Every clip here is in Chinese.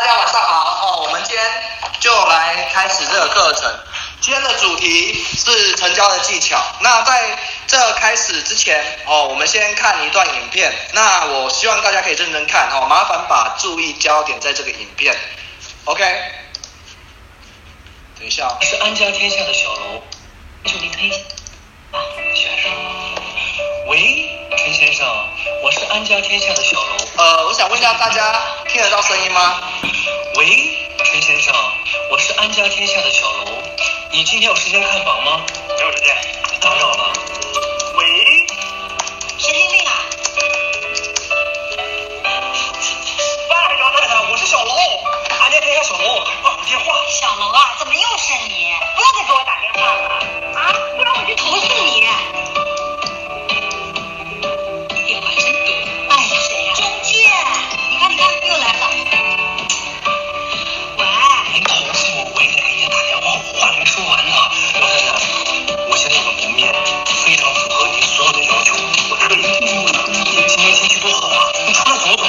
大家晚上好哦，我们今天就来开始这个课程。今天的主题是成交的技巧。那在这开始之前哦，我们先看一段影片。那我希望大家可以认真看哦，麻烦把注意焦点在这个影片。OK，等一下哦。是安家天下的小楼，就你推啊，先生。喂，陈先生，我是安家天下的小楼。呃，我想问一下大家听得到声音吗？喂，陈先生，我是安家天下的小楼。你今天有时间看房吗？没有时间，打扰了。喂，神经病啊！喂，姚太太，我是小楼，安家天下小楼，挂我电话。小楼啊，怎么又是你？不要再给我打电话了啊！不然我就投诉你。我特意租的。你今天天气多好啊，你出来走走，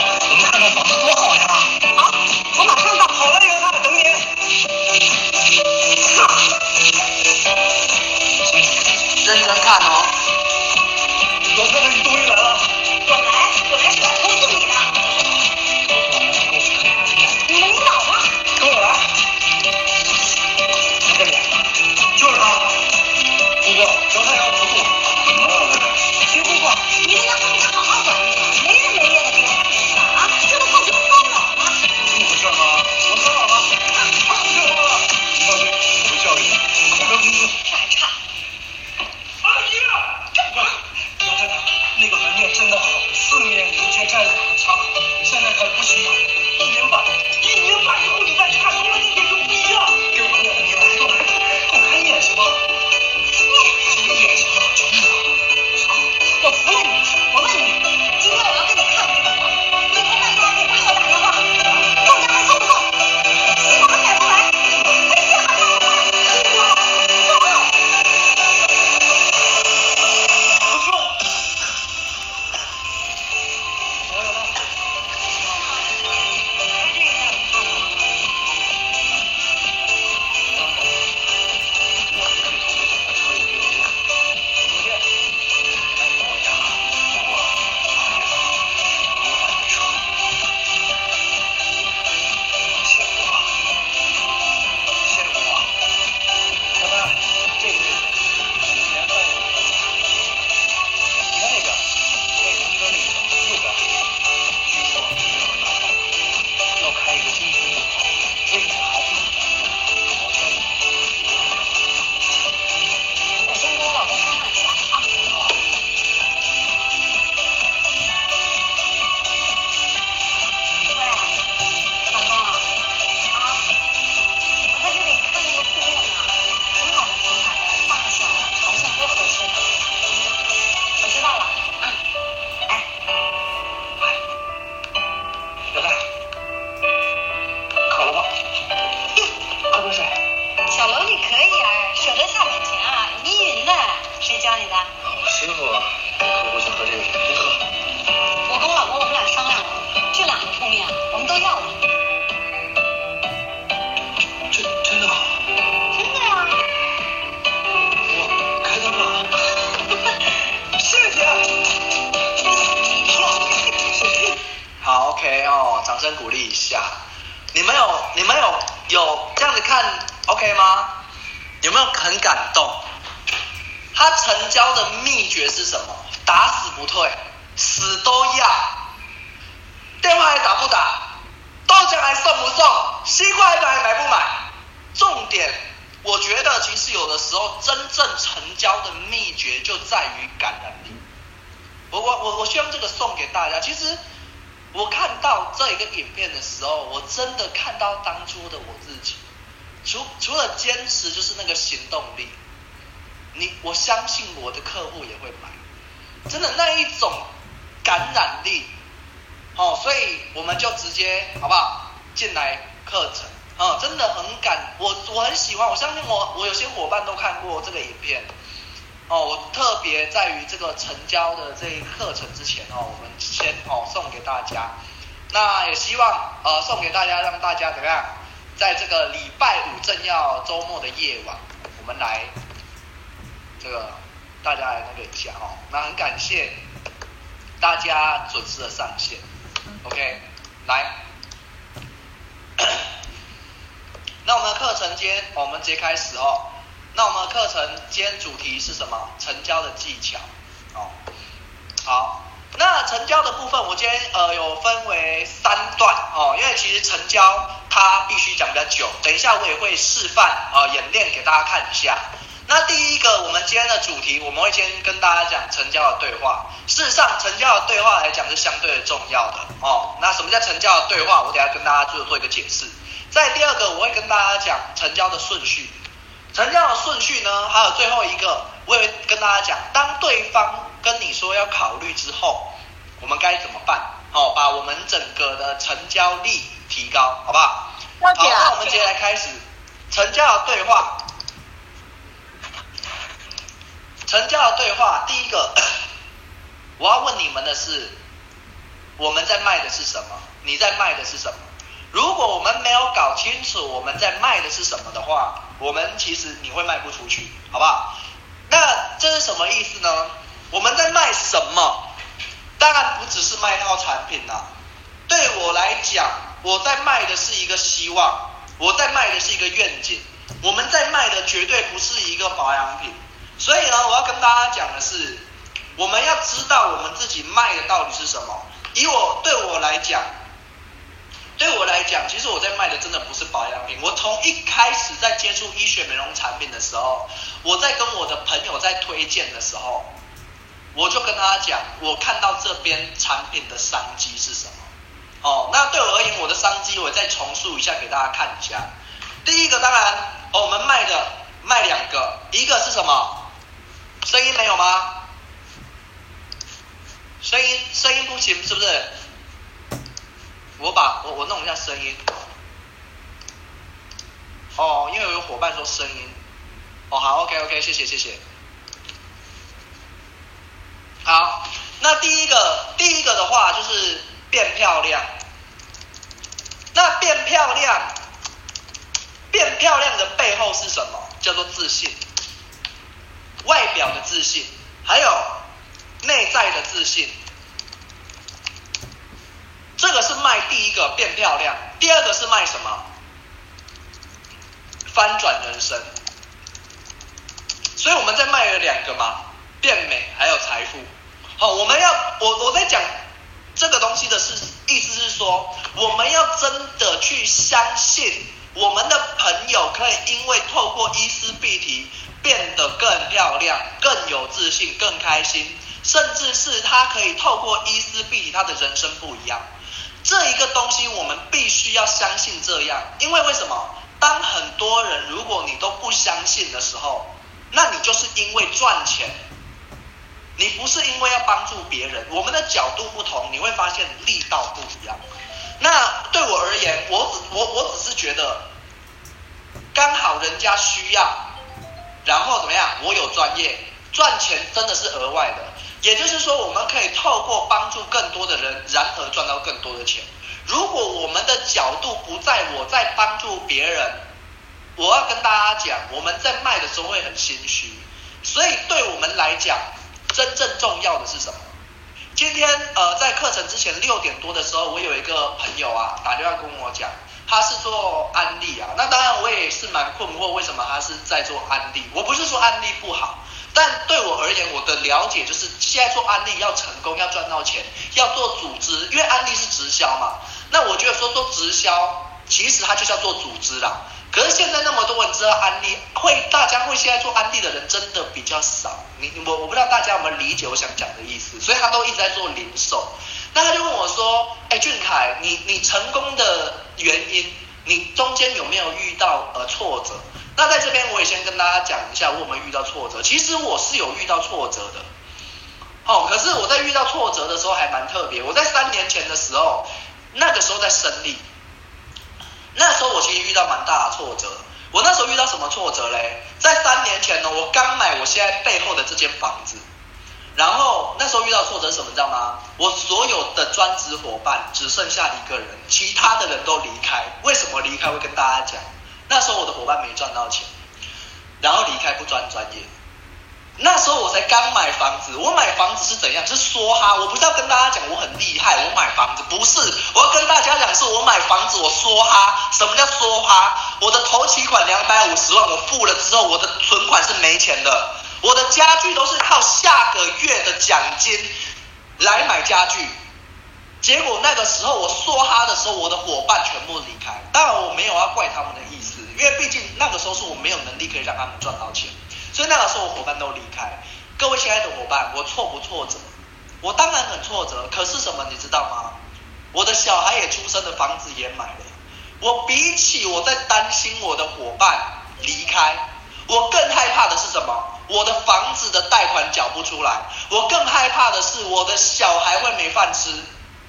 真的看到当初的我自己。除除了坚持，就是那个行动力。你我相信我的客户也会买，真的那一种感染力。哦，所以我们就直接好不好进来课程？啊、真的很感我我很喜欢，我相信我我有些伙伴都看过这个影片。哦，我特别在于这个成交的这一课程之前哦，我们先哦送给大家。那也希望呃送给大家，让大家怎么样，在这个礼拜五正要周末的夜晚，我们来这个大家来那个一下哦。那很感谢大家准时的上线，OK，来。那我们的课程今天我们直接开始哦。那我们的课程今天主题是什么？成交的技巧哦。好。那成交的部分，我今天呃有分为三段哦，因为其实成交它必须讲比较久，等一下我也会示范啊、演练给大家看一下。那第一个，我们今天的主题，我们会先跟大家讲成交的对话。事实上，成交的对话来讲是相对的重要的哦。那什么叫成交的对话？我等下跟大家做做一个解释。在第二个，我会跟大家讲成交的顺序。成交的顺序呢，还有最后一个，我也会跟大家讲，当对方。跟你说要考虑之后，我们该怎么办？好、哦，把我们整个的成交率提高，好不好？好，那我们接下来开始成交的对话。成交的对话，第一个，我要问你们的是，我们在卖的是什么？你在卖的是什么？如果我们没有搞清楚我们在卖的是什么的话，我们其实你会卖不出去，好不好？那这是什么意思呢？我们在卖什么？当然不只是卖套产品啦、啊。对我来讲，我在卖的是一个希望，我在卖的是一个愿景。我们在卖的绝对不是一个保养品。所以呢，我要跟大家讲的是，我们要知道我们自己卖的到底是什么。以我对我来讲，对我来讲，其实我在卖的真的不是保养品。我从一开始在接触医学美容产品的时候，我在跟我的朋友在推荐的时候。我就跟他讲，我看到这边产品的商机是什么？哦，那对我而言，我的商机我再重述一下给大家看一下。第一个，当然，哦，我们卖的卖两个，一个是什么？声音没有吗？声音声音不行，是不是？我把我我弄一下声音。哦，因为有伙伴说声音。哦，好，OK OK，谢谢谢谢。好，那第一个，第一个的话就是变漂亮。那变漂亮，变漂亮的背后是什么？叫做自信。外表的自信，还有内在的自信。这个是卖第一个变漂亮，第二个是卖什么？翻转人生。所以我们在卖了两个嘛。变美还有财富，好，我们要我我在讲这个东西的是意思是说，我们要真的去相信我们的朋友可以因为透过伊丝碧媞变得更漂亮、更有自信、更开心，甚至是他可以透过伊丝碧媞他的人生不一样。这一个东西我们必须要相信这样，因为为什么？当很多人如果你都不相信的时候，那你就是因为赚钱。你不是因为要帮助别人，我们的角度不同，你会发现力道不一样。那对我而言，我只我我只是觉得，刚好人家需要，然后怎么样？我有专业，赚钱真的是额外的。也就是说，我们可以透过帮助更多的人，然而赚到更多的钱。如果我们的角度不在我在帮助别人，我要跟大家讲，我们在卖的时候会很心虚。所以对我们来讲，真正重要的是什么？今天呃，在课程之前六点多的时候，我有一个朋友啊打电话跟我讲，他是做安利啊。那当然我也是蛮困惑，为什么他是在做安利？我不是说安利不好，但对我而言，我的了解就是现在做安利要成功，要赚到钱，要做组织，因为安利是直销嘛。那我觉得说做直销，其实它就是要做组织啦。可是现在那么多人知道安利，会大家会现在做安利的人真的比较少。你我我不知道大家有没有理解我想讲的意思，所以他都一直在做零售。那他就问我说：“哎，俊凯，你你成功的原因，你中间有没有遇到呃挫折？”那在这边我也先跟大家讲一下，我有没有遇到挫折。其实我是有遇到挫折的。哦，可是我在遇到挫折的时候还蛮特别。我在三年前的时候，那个时候在生利。那时候我其实遇到蛮大的挫折，我那时候遇到什么挫折嘞？在三年前呢，我刚买我现在背后的这间房子，然后那时候遇到挫折什么，你知道吗？我所有的专职伙伴只剩下一个人，其他的人都离开。为什么离开？会跟大家讲。那时候我的伙伴没赚到钱，然后离开不专专业。那时候我才刚买房子，我买房子是怎样？是梭哈。我不是要跟大家讲我很厉害，我买房子不是，我要跟大家讲是我买房子我梭哈。什么叫梭哈？我的头期款两百五十万，我付了之后，我的存款是没钱的。我的家具都是靠下个月的奖金来买家具，结果那个时候我梭哈的时候，我的伙伴全部离开。当然我没有要怪他们的意思，因为毕竟那个时候是我没有能力可以让他们赚到钱，所以那个时候我伙伴都离开。各位亲爱的伙伴，我挫不挫折？我当然很挫折。可是什么你知道吗？我的小孩也出生了，房子也买了。我比起我在担心我的伙伴离开，我更害怕的是什么？我的房子的贷款缴不出来，我更害怕的是我的小孩会没饭吃。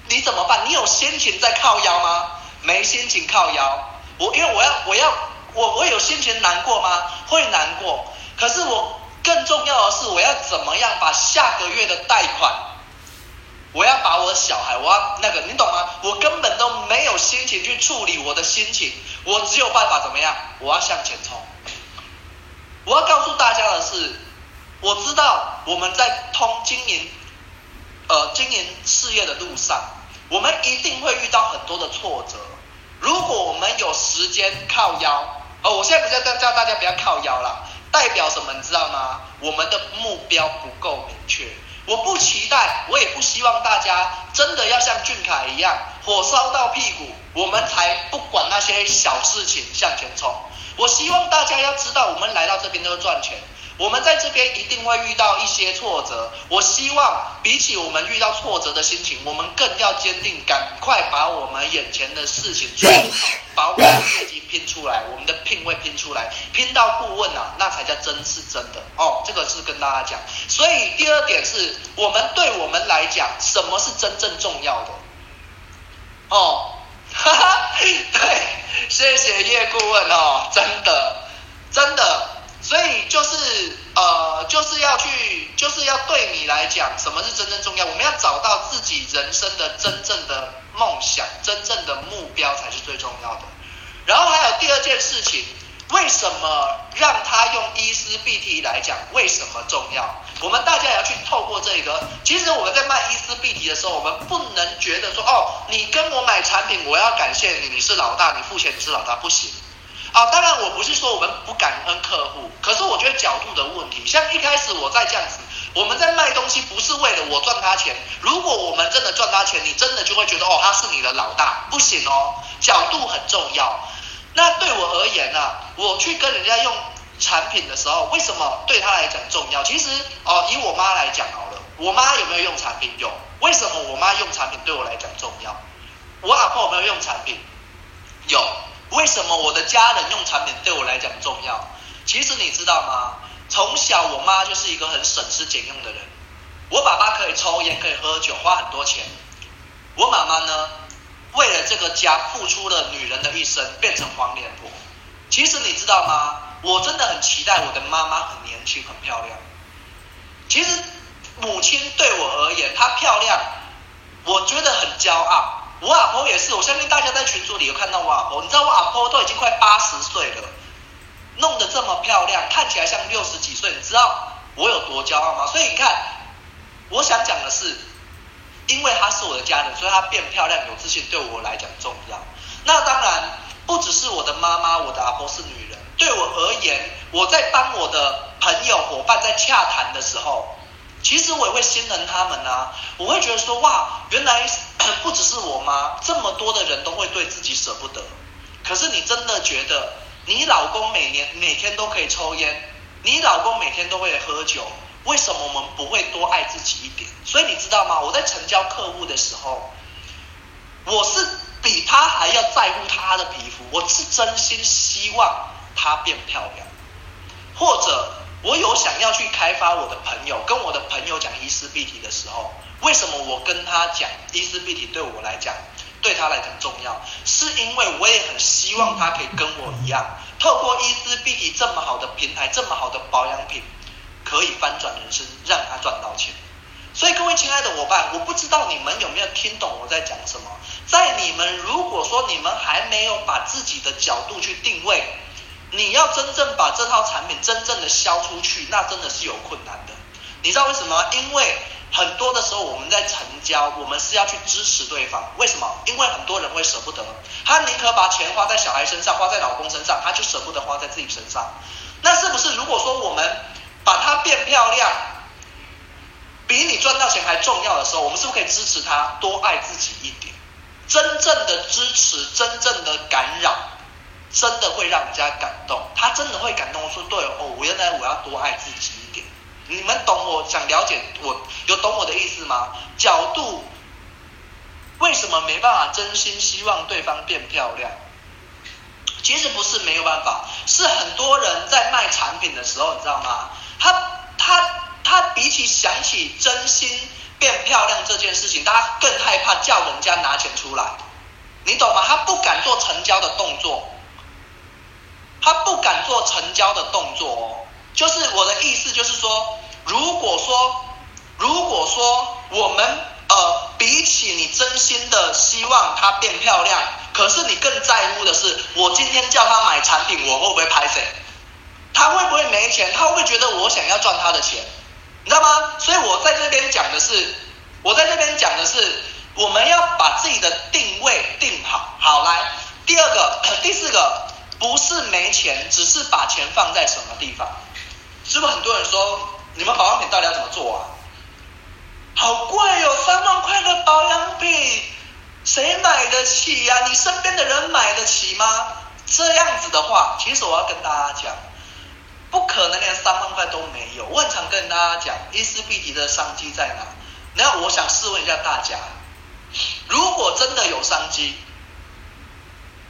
你怎么办？你有心情在靠腰吗？没心情靠腰。我因为我要我要我我有心情难过吗？会难过。可是我更重要的是我要怎么样把下个月的贷款，我要把我小孩，我要那个你懂吗？我根本都没有心情去处理我的心情，我只有办法怎么样？我要向前冲。我要告诉大家的是，我知道我们在通经营，呃，经营事业的路上，我们一定会遇到很多的挫折。如果我们有时间靠腰，哦，我现在不是在叫大家不要靠腰啦，代表什么你知道吗？我们的目标不够明确。我不期待，我也不希望大家真的要像俊凯一样，火烧到屁股，我们才不管那些小事情向前冲。我希望大家要知道，我们来到这边都是赚钱。我们在这边一定会遇到一些挫折。我希望比起我们遇到挫折的心情，我们更要坚定，赶快把我们眼前的事情做好，把我们的业绩拼出来，我们的聘位拼出来，拼到顾问啊，那才叫真是真的哦。这个是跟大家讲。所以第二点是我们对我们来讲，什么是真正重要的？哦。哈哈，对，谢谢叶顾问哦，真的，真的，所以就是呃，就是要去，就是要对你来讲，什么是真正重要？我们要找到自己人生的真正的梦想，真正的目标才是最重要的。然后还有第二件事情。为什么让他用 E 思 B T 来讲？为什么重要？我们大家也要去透过这个。其实我们在卖 E 思 B T 的时候，我们不能觉得说哦，你跟我买产品，我要感谢你，你是老大，你付钱你是老大，不行。啊，当然我不是说我们不感恩客户，可是我觉得角度的问题。像一开始我在这样子，我们在卖东西不是为了我赚他钱。如果我们真的赚他钱，你真的就会觉得哦，他是你的老大，不行哦，角度很重要。那对我而言呢、啊，我去跟人家用产品的时候，为什么对他来讲重要？其实哦，以我妈来讲好了，我妈有没有用产品？有。为什么我妈用产品对我来讲重要？我阿婆有没有用产品？有。为什么我的家人用产品对我来讲重要？其实你知道吗？从小我妈就是一个很省吃俭用的人。我爸爸可以抽烟，可以喝酒，花很多钱。我妈妈呢？为了这个家付出了女人的一生，变成黄脸婆。其实你知道吗？我真的很期待我的妈妈很年轻、很漂亮。其实母亲对我而言，她漂亮，我觉得很骄傲。我阿婆也是，我相信大家在群组里有看到我阿婆。你知道我阿婆都已经快八十岁了，弄得这么漂亮，看起来像六十几岁。你知道我有多骄傲吗？所以你看，我想讲的是。因为她是我的家人，所以她变漂亮、有自信，对我来讲重要。那当然不只是我的妈妈，我的阿婆是女人。对我而言，我在帮我的朋友伙伴在洽谈的时候，其实我也会心疼他们啊。我会觉得说，哇，原来不只是我妈，这么多的人都会对自己舍不得。可是你真的觉得，你老公每年每天都可以抽烟，你老公每天都会喝酒？为什么我们不会多爱自己一点？所以你知道吗？我在成交客户的时候，我是比他还要在乎他的皮肤，我是真心希望他变漂亮。或者我有想要去开发我的朋友，跟我的朋友讲伊思碧媞的时候，为什么我跟他讲伊思碧媞对我来讲，对他来讲重要？是因为我也很希望他可以跟我一样，透过伊思碧媞这么好的平台，这么好的保养品。可以翻转人生，让他赚到钱。所以各位亲爱的伙伴，我不知道你们有没有听懂我在讲什么。在你们如果说你们还没有把自己的角度去定位，你要真正把这套产品真正的销出去，那真的是有困难的。你知道为什么？因为很多的时候我们在成交，我们是要去支持对方。为什么？因为很多人会舍不得，他宁可把钱花在小孩身上，花在老公身上，他就舍不得花在自己身上。那是不是如果说我们把它变漂亮，比你赚到钱还重要的时候，我们是不是可以支持他多爱自己一点？真正的支持，真正的感染，真的会让人家感动。他真的会感动，说对哦，我原来我要多爱自己一点。你们懂我想了解我有懂我的意思吗？角度为什么没办法真心希望对方变漂亮？其实不是没有办法，是很多人在卖产品的时候，你知道吗？他他他比起想起真心变漂亮这件事情，他更害怕叫人家拿钱出来，你懂吗？他不敢做成交的动作，他不敢做成交的动作哦。就是我的意思，就是说，如果说，如果说我们呃，比起你真心的希望她变漂亮，可是你更在乎的是，我今天叫她买产品，我会不会拍谢？她会不会没钱？她会不会觉得我想要赚她的钱？你知道吗？所以我在这边讲的是，我在这边讲的是，我们要把自己的定位定好。好，来，第二个，第四个，不是没钱，只是把钱放在什么地方。是不是很多人说，你们保养品到底要怎么做啊？好贵哦，三万块的保养品，谁买得起呀？你身边的人买得起吗？这样子的话，其实我要跟大家讲，不可能连三万块都没有。我很常跟大家讲，伊丝碧媞的商机在哪？那我想试问一下大家，如果真的有商机，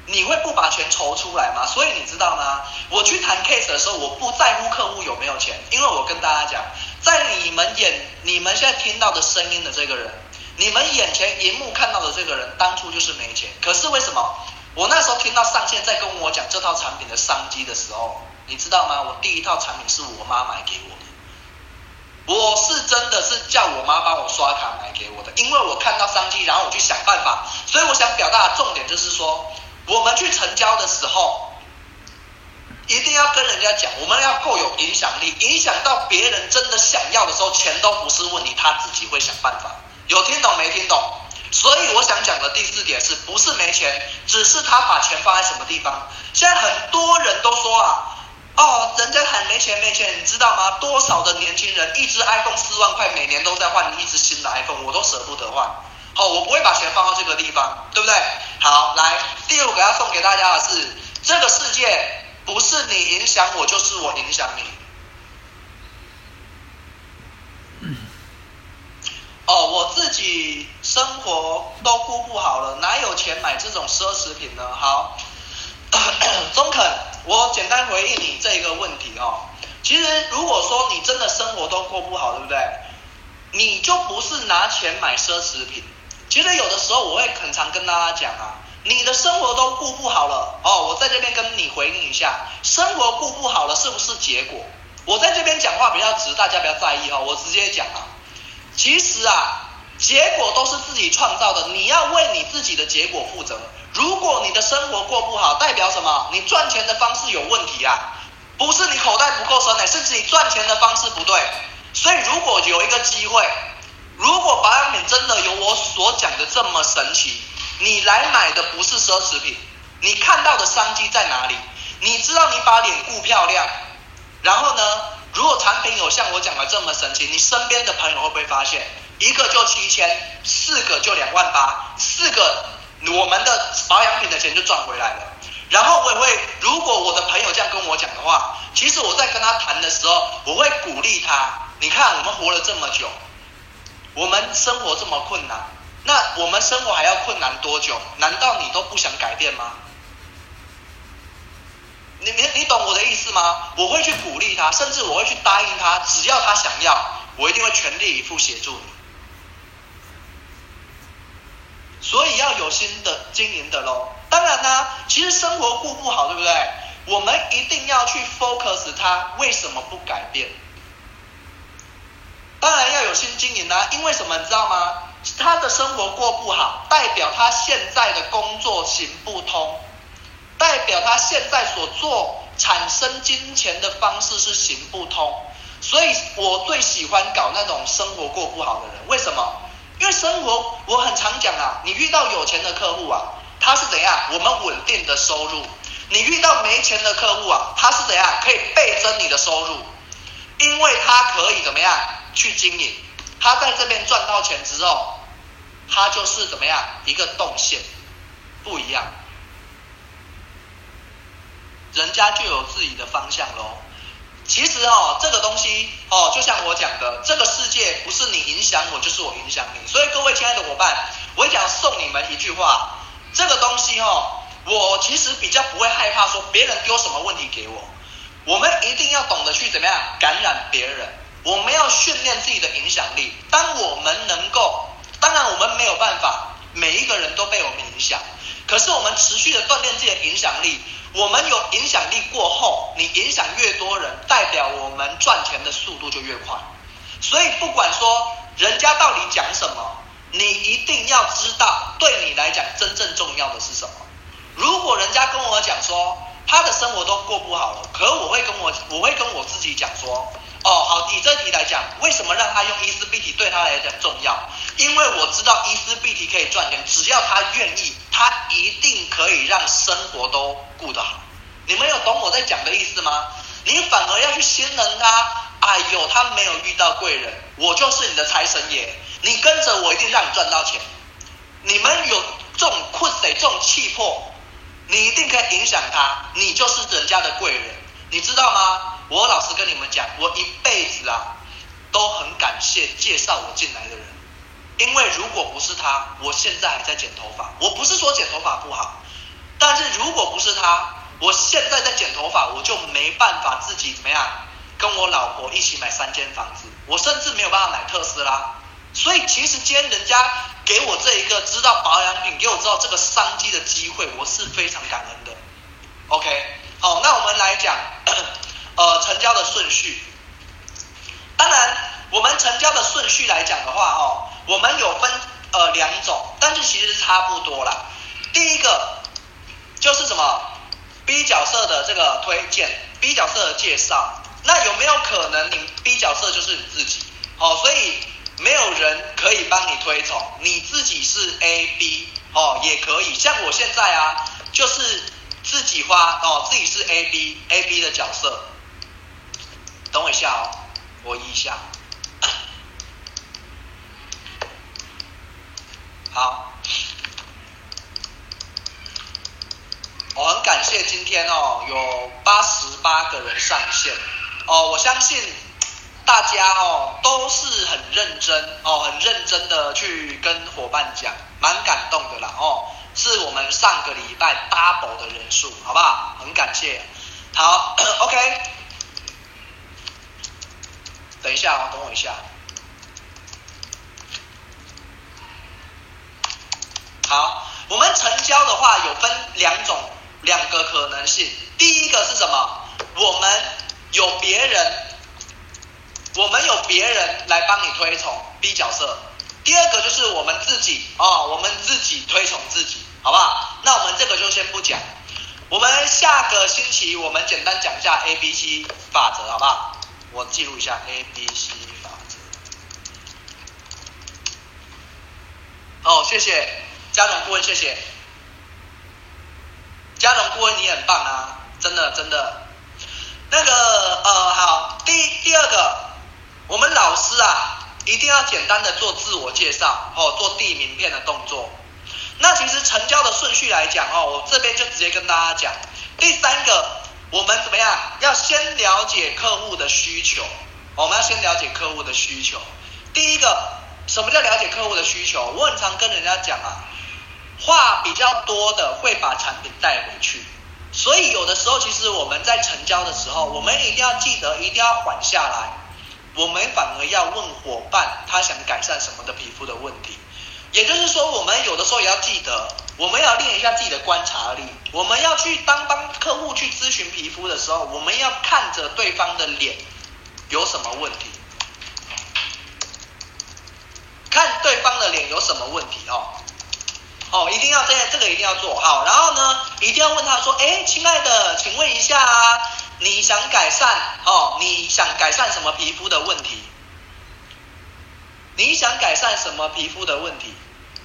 你会不把钱筹出来吗？所以你知道吗？我去谈 case 的时候，我不在乎客户有没有钱，因为我跟大家讲，在你们眼、你们现在听到的声音的这个人，你们眼前荧幕看到的这个人，当初就是没钱。可是为什么？我那时候听到上线在跟我讲这套产品的商机的时候，你知道吗？我第一套产品是我妈买给我的，我是真的是叫我妈帮我刷卡买给我的，因为我看到商机，然后我去想办法。所以我想表达的重点就是说。我们去成交的时候，一定要跟人家讲，我们要够有影响力，影响到别人真的想要的时候，钱都不是问题，他自己会想办法。有听懂没听懂？所以我想讲的第四点是不是没钱，只是他把钱放在什么地方。现在很多人都说啊，哦，人家还没钱没钱，你知道吗？多少的年轻人一支 iPhone 四万块，每年都在换一支新的 iPhone，我都舍不得换。好，我不会把钱放到这个地方，对不对？好，来，第五个要送给大家的是，这个世界不是你影响我，就是我影响你。哦，我自己生活都顾不好了，哪有钱买这种奢侈品呢？好，中肯，我简单回应你这个问题哦。其实如果说你真的生活都过不好，对不对？你就不是拿钱买奢侈品。其实有的时候我会很常跟大家讲啊，你的生活都顾不好了哦，我在这边跟你回应一下，生活顾不好了是不是结果？我在这边讲话比较直，大家不要在意哈、哦，我直接讲啊，其实啊，结果都是自己创造的，你要为你自己的结果负责。如果你的生活过不好，代表什么？你赚钱的方式有问题啊，不是你口袋不够深呢，是自己赚钱的方式不对。所以如果有一个机会。如果保养品真的有我所讲的这么神奇，你来买的不是奢侈品，你看到的商机在哪里？你知道你把脸顾漂亮，然后呢，如果产品有像我讲的这么神奇，你身边的朋友会不会发现，一个就七千，四个就两万八，四个我们的保养品的钱就赚回来了。然后我也会，如果我的朋友这样跟我讲的话，其实我在跟他谈的时候，我会鼓励他。你看我们活了这么久。我们生活这么困难，那我们生活还要困难多久？难道你都不想改变吗？你你你懂我的意思吗？我会去鼓励他，甚至我会去答应他，只要他想要，我一定会全力以赴协助你。所以要有心的经营的喽。当然呢，其实生活过不好，对不对？我们一定要去 focus 它为什么不改变。当然。要有心经营啊，因为什么你知道吗？他的生活过不好，代表他现在的工作行不通，代表他现在所做产生金钱的方式是行不通。所以我最喜欢搞那种生活过不好的人，为什么？因为生活我很常讲啊，你遇到有钱的客户啊，他是怎样？我们稳定的收入。你遇到没钱的客户啊，他是怎样？可以倍增你的收入，因为他可以怎么样去经营？他在这边赚到钱之后，他就是怎么样一个动线不一样，人家就有自己的方向喽。其实哦，这个东西哦，就像我讲的，这个世界不是你影响我，就是我影响你。所以各位亲爱的伙伴，我想送你们一句话：这个东西哦。我其实比较不会害怕说别人丢什么问题给我，我们一定要懂得去怎么样感染别人，我们要训练自己的影响力。当我们能够，当然我们没有办法每一个人都被我们影响，可是我们持续的锻炼自己的影响力，我们有影响力过后，你影响越多人，代表我们赚钱的速度就越快。所以不管说人家到底讲什么，你一定要知道对你来讲真正重要的是什么。如果人家跟我讲说他的生活都过不好了，可我会跟我我会跟我自己讲说，哦，好，以这题来讲，为什么让他用伊思碧媞对他来讲重要？因为我知道伊思碧媞可以赚钱，只要他愿意，他一定可以让生活都过得好。你们有懂我在讲的意思吗？你反而要去信任他。哎呦，他没有遇到贵人，我就是你的财神爷，你跟着我一定让你赚到钱。你们有这种困谁，这种气魄。你一定可以影响他，你就是人家的贵人，你知道吗？我老实跟你们讲，我一辈子啊都很感谢介绍我进来的人，因为如果不是他，我现在还在剪头发。我不是说剪头发不好，但是如果不是他，我现在在剪头发，我就没办法自己怎么样跟我老婆一起买三间房子，我甚至没有办法买特斯拉。所以其实今天人家给我这一个知道保养品，给我知道这个商机的机会，我是非常感恩的。OK，好，那我们来讲，呃，成交的顺序。当然，我们成交的顺序来讲的话，哦，我们有分呃两种，但是其实差不多啦。第一个就是什么 B 角色的这个推荐，B 角色的介绍。那有没有可能你 B 角色就是你自己？哦，所以。没有人可以帮你推崇，你自己是 A B 哦，也可以。像我现在啊，就是自己花哦，自己是 A B A B 的角色。等我一下哦，我移一下。好，我很感谢今天哦，有八十八个人上线哦，我相信。大家哦都是很认真哦，很认真的去跟伙伴讲，蛮感动的啦哦，是我们上个礼拜 double 的人数，好不好？很感谢。好，OK，等一下哦，等我一下。好，我们成交的话有分两种，两个可能性。第一个是什么？我们有别人。我们有别人来帮你推崇 B 角色，第二个就是我们自己、哦，我们自己推崇自己，好不好？那我们这个就先不讲，我们下个星期我们简单讲一下 A B C 法则，好不好？我记录一下 A B C 法则。哦，谢谢嘉荣顾问，谢谢嘉荣顾问，你很棒啊，真的真的。那个呃，好，第第二个。我们老师啊，一定要简单的做自我介绍哦，做递名片的动作。那其实成交的顺序来讲哦，我这边就直接跟大家讲。第三个，我们怎么样？要先了解客户的需求，我们要先了解客户的需求。第一个，什么叫了解客户的需求？我很常跟人家讲啊，话比较多的会把产品带回去。所以有的时候，其实我们在成交的时候，我们一定要记得，一定要缓下来。我们反而要问伙伴，他想改善什么的皮肤的问题。也就是说，我们有的时候也要记得，我们要练一下自己的观察力。我们要去当帮客户去咨询皮肤的时候，我们要看着对方的脸有什么问题。看对方的脸有什么问题哦。哦，一定要这这个一定要做好，然后呢，一定要问他说，哎，亲爱的，请问一下啊，你想改善哦？你想改善什么皮肤的问题？你想改善什么皮肤的问题？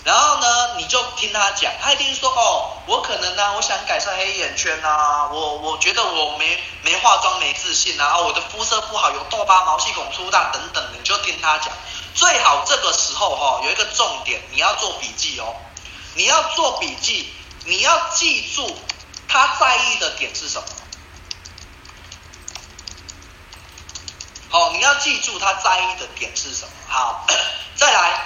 然后呢，你就听他讲，他一定说哦，我可能呢、我想改善黑眼圈啊，我我觉得我没没化妆没自信啊，我的肤色不好，有痘疤、毛细孔粗大等等，你就听他讲。最好这个时候哈、哦，有一个重点，你要做笔记哦。你要做笔记，你要记住他在意的点是什么。好，你要记住他在意的点是什么。好，再来，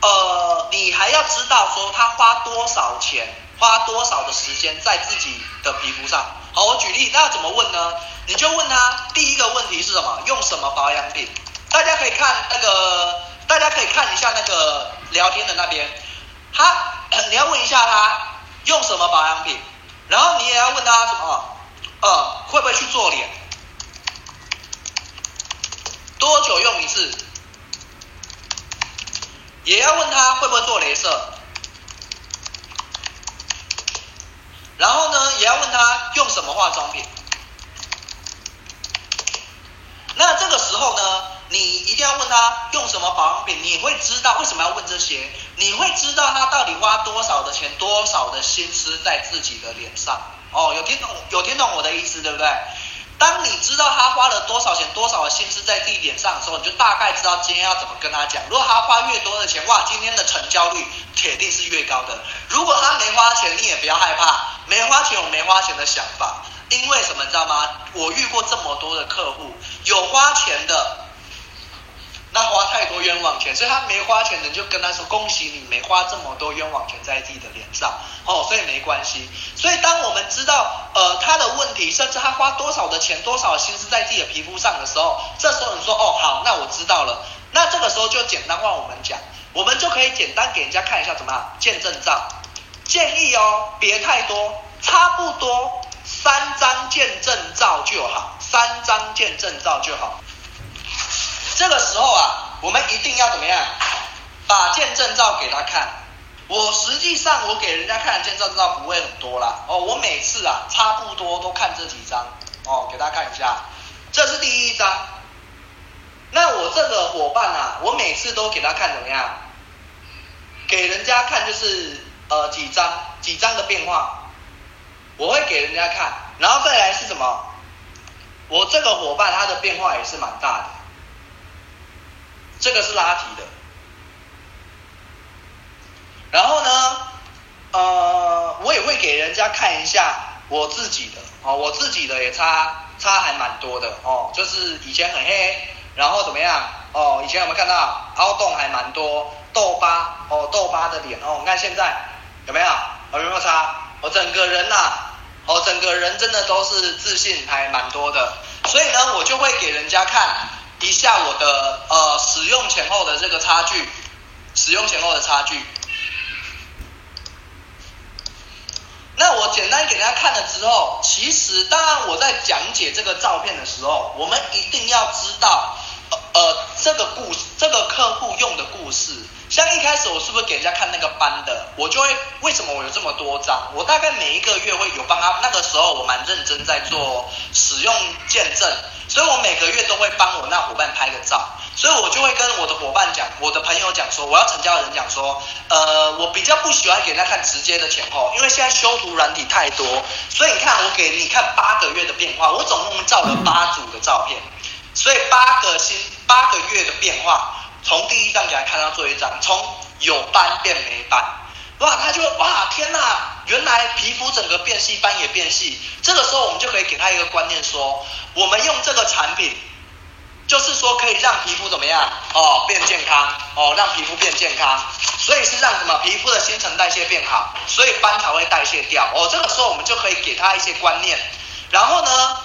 呃，你还要知道说他花多少钱，花多少的时间在自己的皮肤上。好，我举例，那要怎么问呢？你就问他第一个问题是什么？用什么保养品？大家可以看那个，大家可以看一下那个聊天的那边，他。你要问一下他用什么保养品，然后你也要问他什么，呃，会不会去做脸，多久用一次，也要问他会不会做镭射，然后呢，也要问他用什么化妆品。那这个时候呢，你一定要问他用什么保养品，你会知道为什么要问这些，你会知道他到底花多少的钱，多少的心思在自己的脸上。哦，有听懂有听懂我的意思对不对？当你知道他花了多少钱，多少的心思在地点上的时候，你就大概知道今天要怎么跟他讲。如果他花越多的钱，哇，今天的成交率铁定是越高的。如果他没花钱，你也不要害怕，没花钱有没花钱的想法。因为什么，你知道吗？我遇过这么多的客户，有花钱的，那花太多冤枉钱，所以他没花钱的就跟他说恭喜你没花这么多冤枉钱在自己的脸上，哦，所以没关系。所以当我们知道呃他的问题，甚至他花多少的钱、多少心思在自己的皮肤上的时候，这时候你说哦好，那我知道了。那这个时候就简单话我们讲，我们就可以简单给人家看一下怎么样见证照，建议哦别太多，差不多。三张见证照就好，三张见证照就好。这个时候啊，我们一定要怎么样？把见证照给他看。我实际上我给人家看的见证照不会很多啦。哦，我每次啊差不多都看这几张。哦，给大家看一下，这是第一张。那我这个伙伴啊，我每次都给他看怎么样？给人家看就是呃几张几张的变化。我会给人家看，然后再来是什么？我这个伙伴他的变化也是蛮大的，这个是拉提的。然后呢，呃，我也会给人家看一下我自己的，哦，我自己的也差差还蛮多的哦，就是以前很黑，然后怎么样？哦，以前有没有看到凹洞还蛮多，痘疤，哦，痘疤的脸哦，你看现在有没有？有没有差？我整个人呐、啊，我整个人真的都是自信还蛮多的，所以呢，我就会给人家看一下我的呃使用前后的这个差距，使用前后的差距。那我简单给大家看了之后，其实当然我在讲解这个照片的时候，我们一定要知道呃呃这个故事，这个客户用的故事。像一开始我是不是给人家看那个斑的，我就会为什么我有这么多张？我大概每一个月会有帮他，那个时候我蛮认真在做使用见证，所以我每个月都会帮我那伙伴拍个照，所以我就会跟我的伙伴讲，我的朋友讲说，我要成交的人讲说，呃，我比较不喜欢给人家看直接的前后，因为现在修图软体太多，所以你看我给你看八个月的变化，我总共照了八组的照片，所以八个星八个月的变化。从第一张给他看到最后一张，从有斑变没斑，哇，他就哇天哪，原来皮肤整个变细，斑也变细。这个时候我们就可以给他一个观念说，我们用这个产品，就是说可以让皮肤怎么样哦变健康哦，让皮肤变健康，所以是让什么皮肤的新陈代谢变好，所以斑才会代谢掉哦。这个时候我们就可以给他一些观念，然后呢？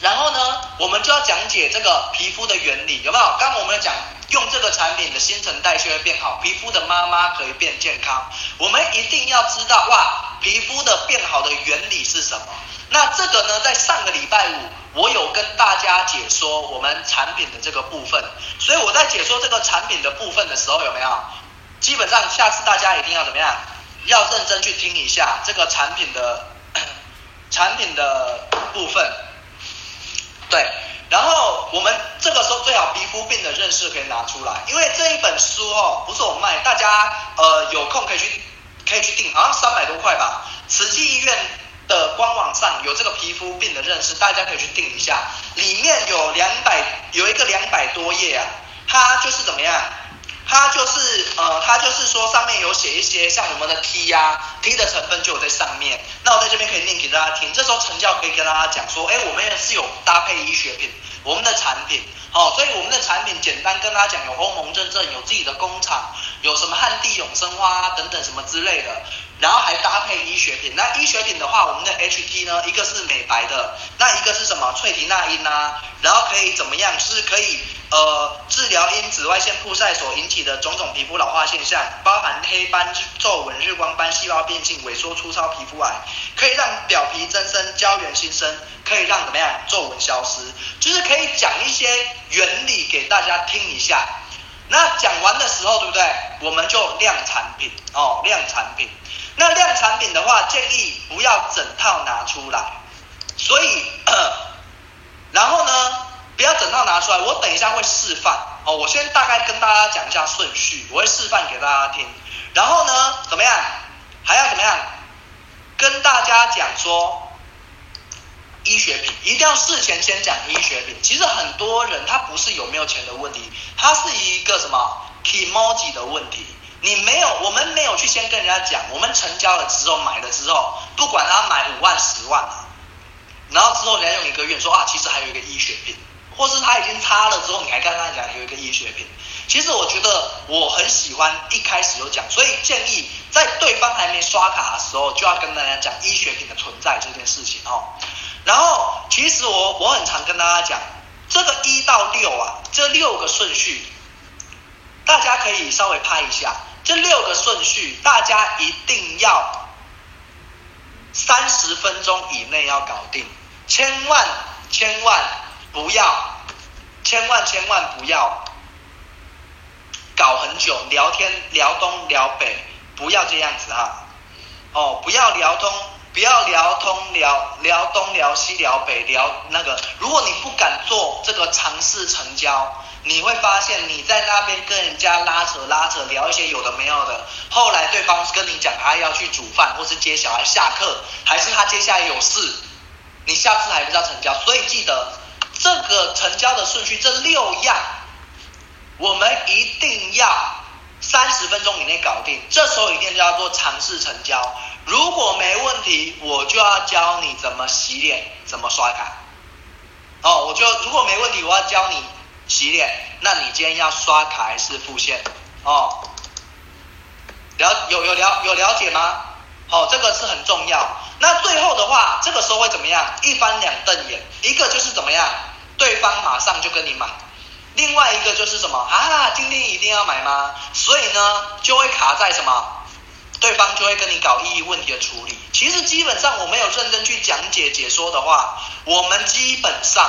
然后呢，我们就要讲解这个皮肤的原理，有没有？刚我们讲用这个产品的新陈代谢会变好，皮肤的妈妈可以变健康。我们一定要知道哇，皮肤的变好的原理是什么？那这个呢，在上个礼拜五，我有跟大家解说我们产品的这个部分，所以我在解说这个产品的部分的时候，有没有？基本上下次大家一定要怎么样？要认真去听一下这个产品的 产品的部分，对。然后我们这个时候最好皮肤病的认识可以拿出来，因为这一本书哦，不是我卖，大家呃有空可以去可以去订，好像三百多块吧。慈济医院的官网上有这个皮肤病的认识，大家可以去订一下。里面有两百有一个两百多页啊，它就是怎么样？它就是呃，它就是说上面有写一些像我们的 T 呀、啊、T 的成分就有在上面。那我在这边可以念给大家听。这时候成教可以跟大家讲说，哎，我们也是有搭配医学品，我们的产品，好、哦，所以我们的产品简单跟大家讲，有欧盟认证，有自己的工厂，有什么旱地永生花等等什么之类的，然后还搭配医学品。那医学品的话，我们的 HT 呢，一个是美白的，那一个是什么？萃提那因啊，然后可以怎么样？就是可以。呃，治疗因紫外线曝晒所引起的种种皮肤老化现象，包含黑斑、皱纹、日光斑、细胞变性、萎缩、粗糙皮肤癌，可以让表皮增生、胶原新生，可以让怎么样皱纹消失，就是可以讲一些原理给大家听一下。那讲完的时候，对不对？我们就量产品哦，量产品。那量产品的话，建议不要整套拿出来。所以，然后呢？不要整套拿出来，我等一下会示范哦。我先大概跟大家讲一下顺序，我会示范给大家听。然后呢，怎么样？还要怎么样？跟大家讲说，医学品一定要事前先讲医学品。其实很多人他不是有没有钱的问题，他是一个什么 kimoji 的问题。你没有，我们没有去先跟人家讲，我们成交了之后买了之后，不管他买五万、十万啊，然后之后人家用一个月说啊，其实还有一个医学品。或是他已经擦了之后，你还跟他讲有一个医学品，其实我觉得我很喜欢一开始有讲，所以建议在对方还没刷卡的时候，就要跟大家讲医学品的存在这件事情哦。然后其实我我很常跟大家讲，这个一到六啊，这六个顺序，大家可以稍微拍一下，这六个顺序大家一定要三十分钟以内要搞定，千万千万不要。千万千万不要搞很久，聊天聊东聊北，不要这样子哈。哦，不要聊通，不要聊通聊聊东聊西聊北聊那个。如果你不敢做这个尝试成交，你会发现你在那边跟人家拉扯拉扯聊一些有的没有的，后来对方跟你讲他要去煮饭或是接小孩下课，还是他接下来有事，你下次还不知道成交，所以记得。这个成交的顺序，这六样，我们一定要三十分钟以内搞定。这时候一定要做尝试成交。如果没问题，我就要教你怎么洗脸，怎么刷卡。哦，我就如果没问题，我要教你洗脸。那你今天要刷卡还是付现？哦，了有有了有了解吗？哦，这个是很重要。那最后的话，这个时候会怎么样？一翻两瞪眼，一个就是怎么样？对方马上就跟你买，另外一个就是什么啊？今天一定要买吗？所以呢，就会卡在什么？对方就会跟你搞异议问题的处理。其实基本上我没有认真去讲解解说的话，我们基本上，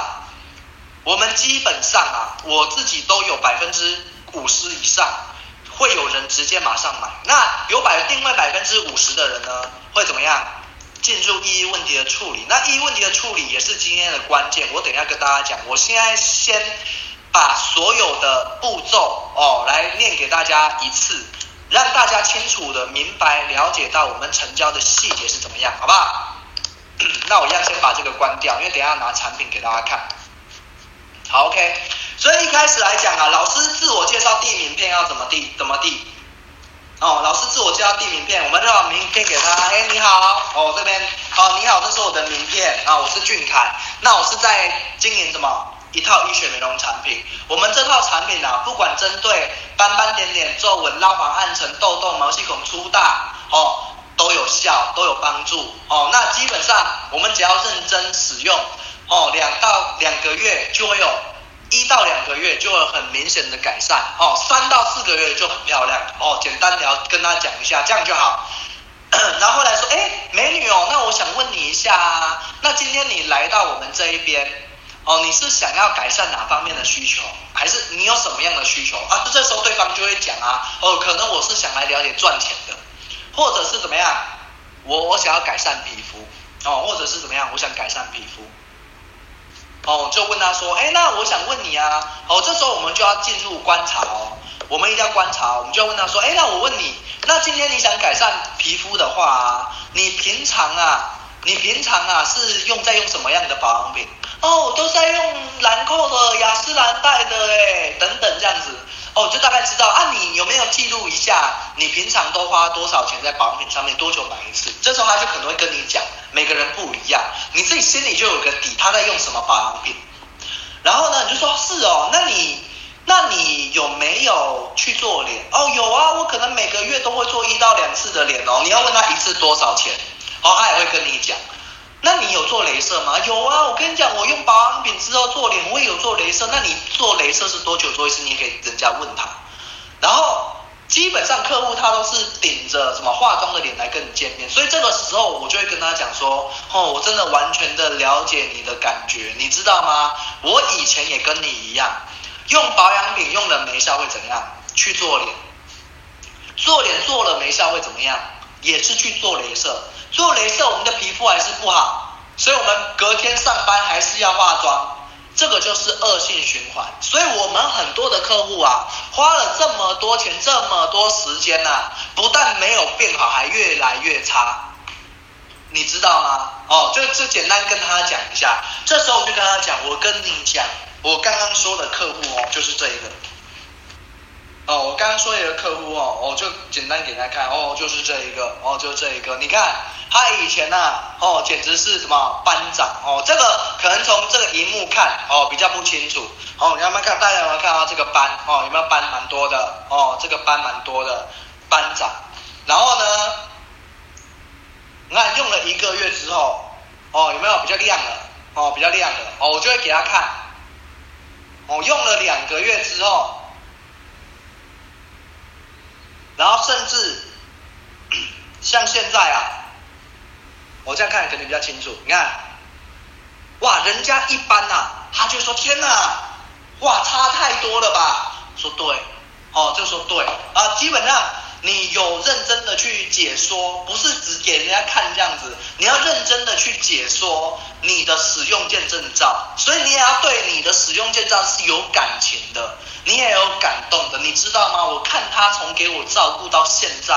我们基本上啊，我自己都有百分之五十以上会有人直接马上买。那有百另外百分之五十的人呢，会怎么样？进入异议问题的处理，那异议问题的处理也是今天的关键。我等一下跟大家讲，我现在先把所有的步骤哦来念给大家一次，让大家清楚的明白了解到我们成交的细节是怎么样，好不好？那我一样先把这个关掉，因为等一下拿产品给大家看。好，OK。所以一开始来讲啊，老师自我介绍递名片要怎么递？怎么递？哦，老师自我介绍递名片，我们就把名片给他。哎，你好，哦这边，哦，你好，这是我的名片啊，我是俊凯。那我是在经营什么一套医学美容产品？我们这套产品啊，不管针对斑斑点点、皱纹、蜡黄、暗沉、痘痘、毛细孔粗大，哦，都有效，都有帮助。哦，那基本上我们只要认真使用，哦，两到两个月就会有。一到两个月就会很明显的改善哦，三到四个月就很漂亮哦。简单聊跟他讲一下，这样就好。然后后来说，哎，美女哦，那我想问你一下啊，那今天你来到我们这一边，哦，你是想要改善哪方面的需求，还是你有什么样的需求啊？这时候对方就会讲啊，哦，可能我是想来了解赚钱的，或者是怎么样，我我想要改善皮肤，哦，或者是怎么样，我想改善皮肤，哦，就问他说，哎，那我想问你啊，哦，这时候我们就要进入观察哦，我们一定要观察，我们就要问他说，哎，那我问你，那今天你想改善皮肤的话，你平常啊？你平常啊是用在用什么样的保养品？哦，都在用兰蔻的、雅诗兰黛的，哎，等等这样子，哦，就大概知道啊。你有没有记录一下？你平常都花多少钱在保养品上面？多久买一次？这时候他就可能会跟你讲，每个人不一样，你自己心里就有个底，他在用什么保养品。然后呢，你就说是哦，那你那你有没有去做脸？哦，有啊，我可能每个月都会做一到两次的脸哦。你要问他一次多少钱？哦，他也会跟你讲，那你有做镭射吗？有啊，我跟你讲，我用保养品之后做脸，我也有做镭射。那你做镭射是多久做一次？你也可以人家问他。然后基本上客户他都是顶着什么化妆的脸来跟你见面，所以这个时候我就会跟他讲说，哦，我真的完全的了解你的感觉，你知道吗？我以前也跟你一样，用保养品用了没效会怎样？去做脸，做脸做了没效会怎么样？也是去做镭射。做镭射，我们的皮肤还是不好，所以我们隔天上班还是要化妆，这个就是恶性循环。所以我们很多的客户啊，花了这么多钱，这么多时间啊，不但没有变好，还越来越差，你知道吗？哦，就就简单跟他讲一下。这时候我就跟他讲，我跟你讲，我刚刚说的客户哦，就是这一个。哦，我刚刚说一个客户哦，我就简单给大家看哦，就是这一个哦，就是这一个，你看他以前呐、啊，哦，简直是什么班长哦，这个可能从这个荧幕看哦比较不清楚哦，你有没有看？大家有没有看到这个斑哦？有没有斑蛮多的哦？这个斑蛮多的班长，然后呢，你看用了一个月之后哦，有没有比较亮的哦？比较亮的哦，我就会给他看哦，用了两个月之后。然后甚至 像现在啊，我这样看可能比较清楚。你看，哇，人家一般呐、啊，他就说天哪，哇，差太多了吧？说对，哦，就说对啊。基本上你有认真的去解说，不是只给人家看这样子，你要认真的去解说你的使用见证照，所以你也要对你的使用见证照是有感情的。你也有感动的，你知道吗？我看他从给我照顾到现在，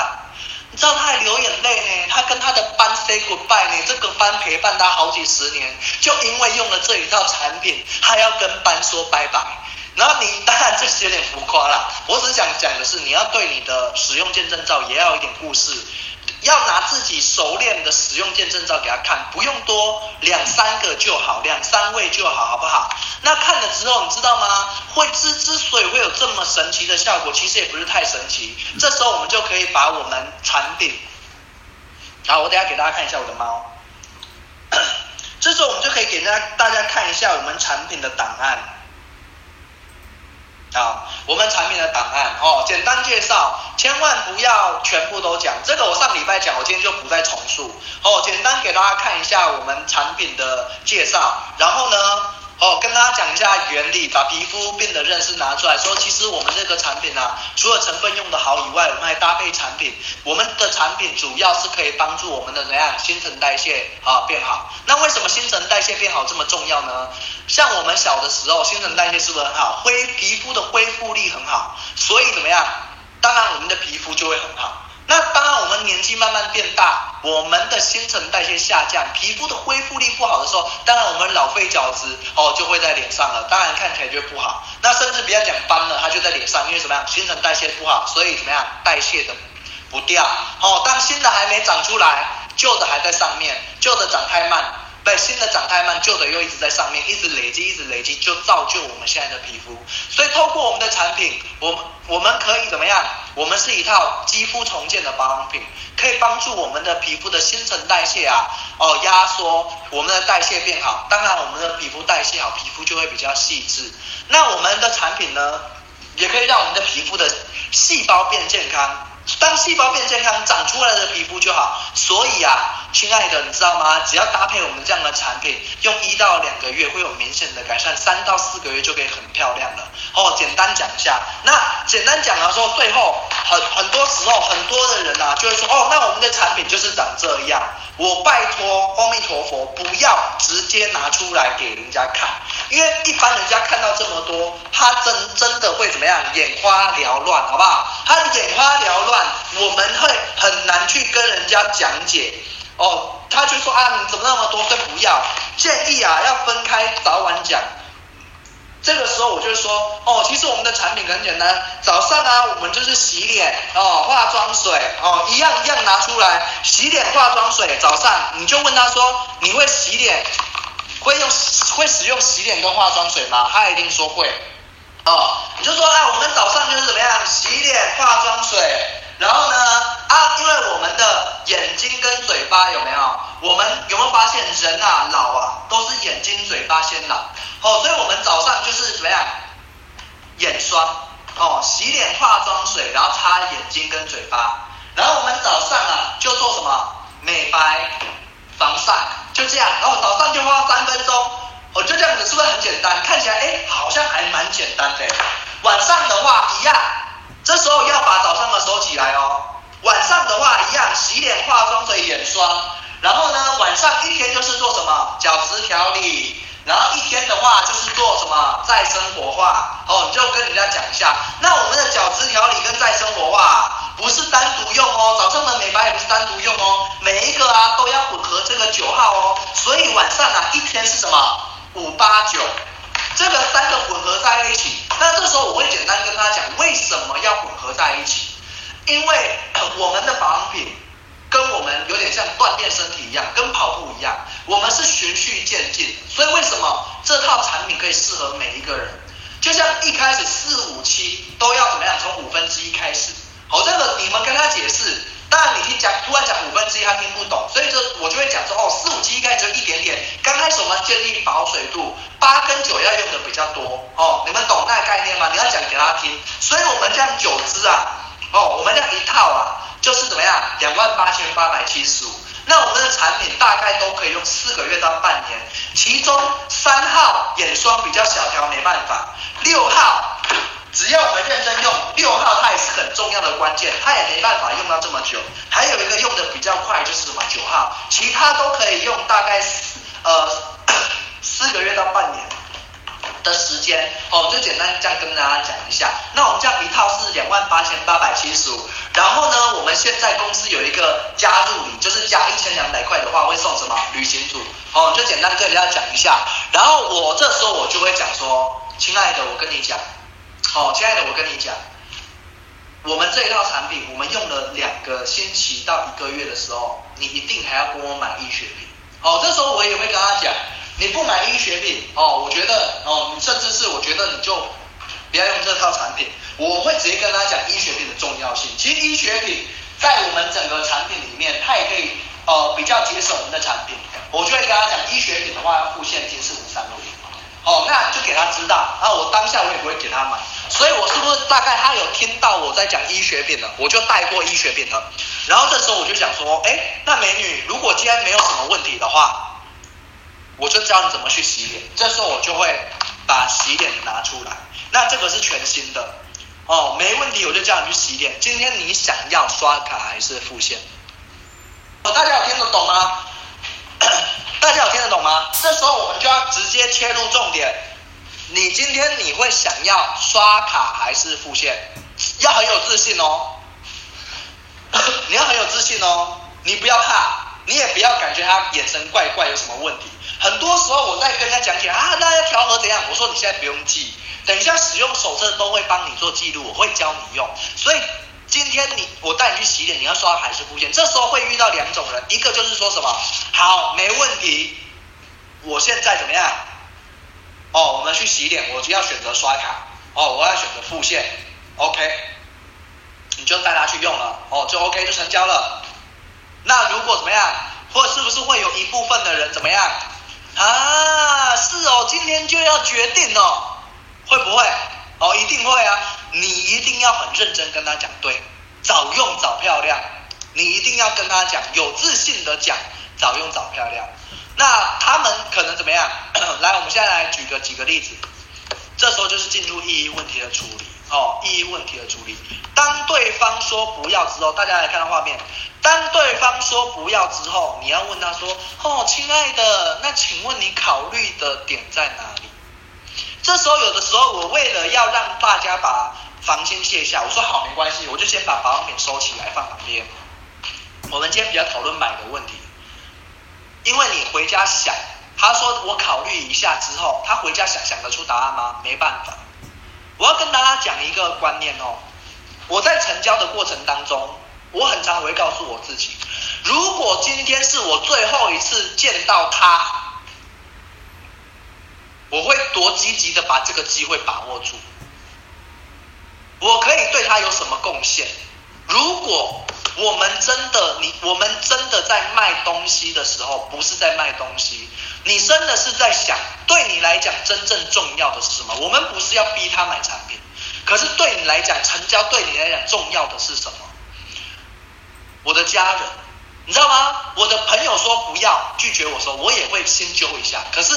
你知道他还流眼泪呢。他跟他的班 say goodbye 呢，这个班陪伴他好几十年，就因为用了这一套产品，他要跟班说拜拜。然后你当然这是有点浮夸啦，我只想讲的是，你要对你的使用见证照也要一点故事。要拿自己熟练的使用见证照给他看，不用多，两三个就好，两三位就好，好不好？那看了之后，你知道吗？会之之所以会有这么神奇的效果，其实也不是太神奇。这时候我们就可以把我们产品，好，我等下给大家看一下我的猫。这时候我们就可以给大家大家看一下我们产品的档案。啊，我们产品的档案哦，简单介绍，千万不要全部都讲。这个我上礼拜讲，我今天就不再重述。哦，简单给大家看一下我们产品的介绍，然后呢，哦，跟大家讲一下原理，把皮肤病的认识拿出来说，其实我们这个产品啊，除了成分用得好以外，我们还搭配产品，我们的产品主要是可以帮助我们的怎样新陈代谢啊变好。那为什么新陈代谢变好这么重要呢？像我们小的时候，新陈代谢是不是很好？恢皮肤的恢复力很好，所以怎么样？当然我们的皮肤就会很好。那当然我们年纪慢慢变大，我们的新陈代谢下降，皮肤的恢复力不好的时候，当然我们老废角质哦就会在脸上了，当然看起来就不好。那甚至不要讲斑了，它就在脸上，因为怎么样？新陈代谢不好，所以怎么样？代谢的不掉。哦，当新的还没长出来，旧的还在上面，旧的长太慢。对，新的长太慢，旧的又一直在上面，一直累积，一直累积，就造就我们现在的皮肤。所以透过我们的产品，我们我们可以怎么样？我们是一套肌肤重建的保养品，可以帮助我们的皮肤的新陈代谢啊，哦，压缩我们的代谢变好。当然，我们的皮肤代谢好，皮肤就会比较细致。那我们的产品呢，也可以让我们的皮肤的细胞变健康。当细胞变健康，长出来的皮肤就好。所以啊，亲爱的，你知道吗？只要搭配我们这样的产品，用一到两个月会有明显的改善，三到四个月就可以很漂亮了。哦，简单讲一下。那简单讲的时候，最后很很多时候，很多的人啊，就会说，哦，那我们的产品就是长这样。我拜托阿弥陀佛，不要直接拿出来给人家看，因为一般人家看到这么多，他真真的会怎么样？眼花缭乱，好不好？他眼花缭乱，我们会很难去跟人家讲解。哦，他就说啊，你怎么那么多？都不要建议啊，要分开早晚讲。这个时候我就说，哦，其实我们的产品很简单，早上啊，我们就是洗脸哦，化妆水哦，一样一样拿出来，洗脸化妆水，早上你就问他说，你会洗脸，会用会使用洗脸跟化妆水吗？他一定说会，哦，你就说啊，我们早上就是怎么样，洗脸化妆水，然后呢，啊，因为我们的眼睛跟嘴巴有没有？我们有没有发现人啊老啊都是眼睛嘴巴先老？哦，所以我们早上就是怎么样，眼霜哦，洗脸化妆水，然后擦眼睛跟嘴巴，然后我们早上啊就做什么美白防晒，就这样，然后早上就花三分钟，哦，就这样子，是不是很简单？看起来哎，好像还蛮简单的。晚上的话一样，这时候要把早上的收起来哦。晚上的话一样，洗脸化妆水眼霜，然后呢晚上一天就是做什么角质调理。然后一天的话就是做什么再生活化哦，你就跟人家讲一下。那我们的角质调理跟再生活化不是单独用哦，早上的美白也不是单独用哦，每一个啊都要混合这个九号哦。所以晚上啊一天是什么五八九，这个三个混合在一起。那这时候我会简单跟他讲为什么要混合在一起，因为我们的保养品。跟我们有点像锻炼身体一样，跟跑步一样，我们是循序渐进，所以为什么这套产品可以适合每一个人？就像一开始四五七都要怎么样，从五分之一开始。好，这个你们跟他解释，那你听讲突然讲五分之一他听不懂，所以这我就会讲说哦，四五七一开始就一点点，刚开始我们建立保水度，八跟九要用的比较多哦，你们懂那个概念吗？你要讲给他听，所以我们这样九支啊，哦，我们这样一套啊。就是怎么样，两万八千八百七十五。那我们的产品大概都可以用四个月到半年。其中三号眼霜比较小条，没办法。六号，只要我们认真用，六号它也是很重要的关键，它也没办法用到这么久。还有一个用的比较快，就是什么九号，其他都可以用大概四呃 四个月到半年的时间。哦，就简单这样跟大家讲一下。那我们这样一套是两万八千八百七十五。然后呢，我们现在公司有一个加入礼，就是加一千两百块的话会送什么旅行组哦，就简单跟人家讲一下。然后我这时候我就会讲说，亲爱的，我跟你讲，哦，亲爱的，我跟你讲，我们这一套产品，我们用了两个星期到一个月的时候，你一定还要跟我买医学品。哦，这时候我也会跟他讲，你不买医学品，哦，我觉得，哦，你甚至是我觉得你就不要用这套产品。我会直接跟他讲医学品的重要性。其实医学品在我们整个产品里面，它也可以呃比较节省我们的产品。我就会跟他讲，医学品的话要付现金是五三六零。哦，那就给他知道。然后我当下我也不会给他买。所以我是不是大概他有听到我在讲医学品了？我就带过医学品了。然后这时候我就想说，哎，那美女，如果今天没有什么问题的话，我就教你怎么去洗脸。这时候我就会把洗脸拿出来。那这个是全新的。哦，没问题，我就叫你去洗脸。今天你想要刷卡还是付现？哦，大家有听得懂吗？大家有听得懂吗？这时候我们就要直接切入重点。你今天你会想要刷卡还是付现？要很有自信哦。你要很有自信哦。你不要怕，你也不要感觉他眼神怪怪，有什么问题？很多时候我在跟他讲解啊，那要调和怎样？我说你现在不用记。等一下，使用手册都会帮你做记录，我会教你用。所以今天你我带你去洗脸，你要刷还是付现？这时候会遇到两种人，一个就是说什么，好，没问题，我现在怎么样？哦，我们去洗脸，我就要选择刷卡，哦，我要选择付现，OK，你就带他去用了，哦，就 OK 就成交了。那如果怎么样，或是不是会有一部分的人怎么样？啊，是哦，今天就要决定哦。会不会？哦，一定会啊！你一定要很认真跟他讲，对，早用早漂亮，你一定要跟他讲，有自信的讲，早用早漂亮。那他们可能怎么样？来，我们现在来举个几个例子。这时候就是进入意义问题的处理哦，意义问题的处理。当对方说不要之后，大家来看画面。当对方说不要之后，你要问他说：“哦，亲爱的，那请问你考虑的点在哪里？”这时候有的时候，我为了要让大家把防心卸下，我说好，没关系，我就先把保养品收起来放旁边。我们今天比较讨论买的问题，因为你回家想。他说：“我考虑一下之后，他回家想想得出答案吗？没办法。我要跟大家讲一个观念哦。我在成交的过程当中，我很常会告诉我自己：如果今天是我最后一次见到他，我会多积极的把这个机会把握住。我可以对他有什么贡献？如果我们真的你，我们真的在卖东西的时候，不是在卖东西。”你真的是在想，对你来讲真正重要的是什么？我们不是要逼他买产品，可是对你来讲，成交对你来讲重要的是什么？我的家人，你知道吗？我的朋友说不要拒绝我说，我也会先揪一下，可是